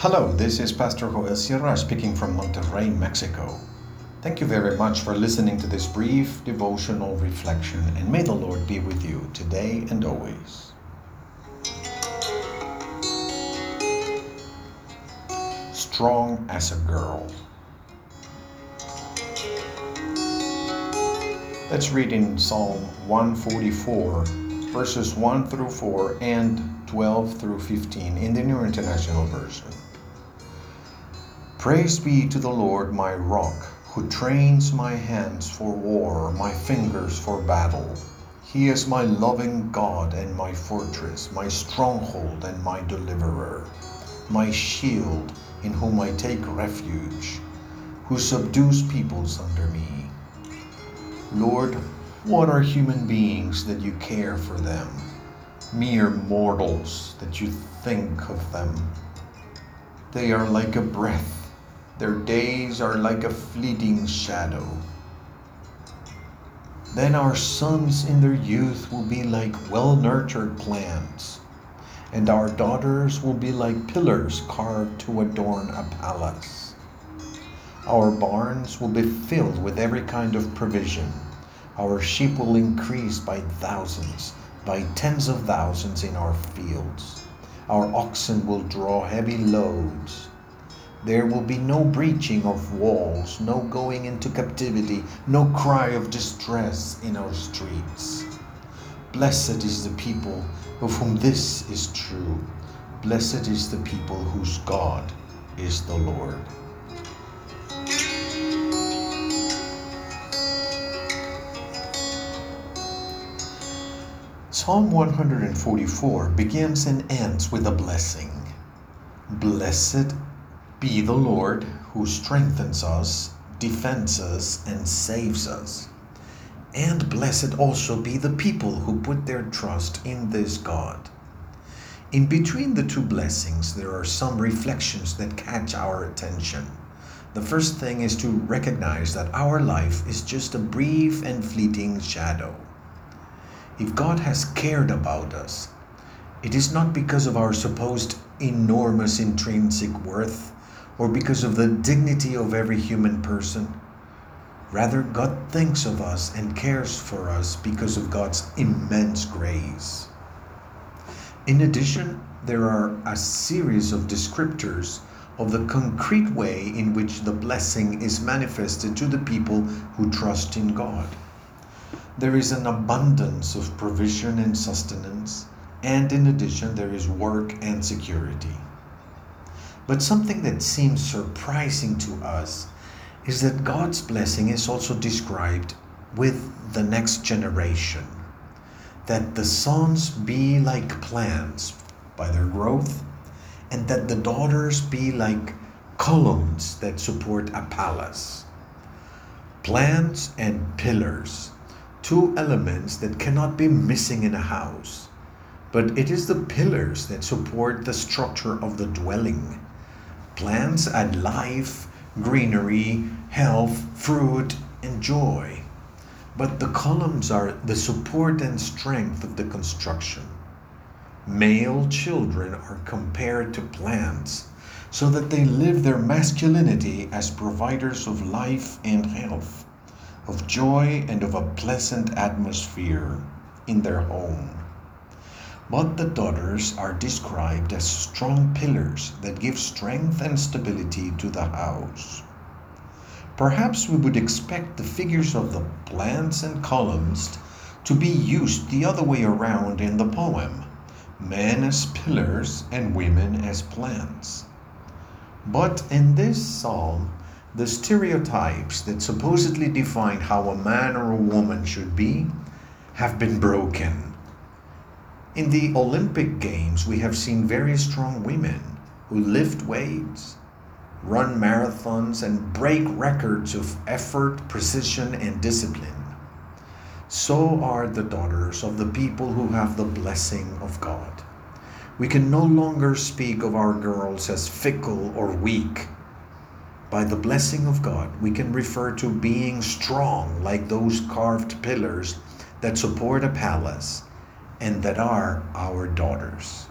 Hello, this is Pastor Joel Sierra speaking from Monterrey, Mexico. Thank you very much for listening to this brief devotional reflection, and may the Lord be with you today and always. Strong as a girl. Let's read in Psalm 144, verses 1 through 4 and 12 through 15 in the New International Version. Praise be to the Lord my rock, who trains my hands for war, my fingers for battle. He is my loving God and my fortress, my stronghold and my deliverer, my shield in whom I take refuge, who subdues peoples under me. Lord, what are human beings that you care for them? Mere mortals that you think of them. They are like a breath their days are like a fleeting shadow. Then our sons in their youth will be like well nurtured plants, and our daughters will be like pillars carved to adorn a palace. Our barns will be filled with every kind of provision. Our sheep will increase by thousands, by tens of thousands in our fields. Our oxen will draw heavy loads. There will be no breaching of walls, no going into captivity, no cry of distress in our streets. Blessed is the people of whom this is true. Blessed is the people whose God is the Lord. Psalm 144 begins and ends with a blessing. Blessed be the Lord who strengthens us, defends us, and saves us. And blessed also be the people who put their trust in this God. In between the two blessings, there are some reflections that catch our attention. The first thing is to recognize that our life is just a brief and fleeting shadow. If God has cared about us, it is not because of our supposed enormous intrinsic worth or because of the dignity of every human person. Rather, God thinks of us and cares for us because of God's immense grace. In addition, there are a series of descriptors of the concrete way in which the blessing is manifested to the people who trust in God. There is an abundance of provision and sustenance, and in addition, there is work and security. But something that seems surprising to us is that God's blessing is also described with the next generation. That the sons be like plants by their growth, and that the daughters be like columns that support a palace. Plants and pillars, two elements that cannot be missing in a house, but it is the pillars that support the structure of the dwelling Plants add life, greenery, health, fruit, and joy. But the columns are the support and strength of the construction. Male children are compared to plants so that they live their masculinity as providers of life and health, of joy and of a pleasant atmosphere in their home. But the daughters are described as strong pillars that give strength and stability to the house. Perhaps we would expect the figures of the plants and columns to be used the other way around in the poem men as pillars and women as plants. But in this psalm, the stereotypes that supposedly define how a man or a woman should be have been broken in the Olympic Games, we have seen very strong women who lift weights, run marathons, and break records of effort, precision, and discipline. So are the daughters of the people who have the blessing of God. We can no longer speak of our girls as fickle or weak. By the blessing of God, we can refer to being strong like those carved pillars that support a palace and that are our daughters.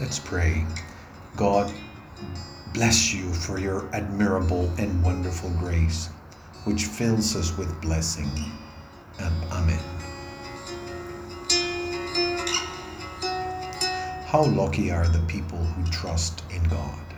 Let's pray. God, bless you for your admirable and wonderful grace, which fills us with blessing. And Amen. How lucky are the people who trust in God.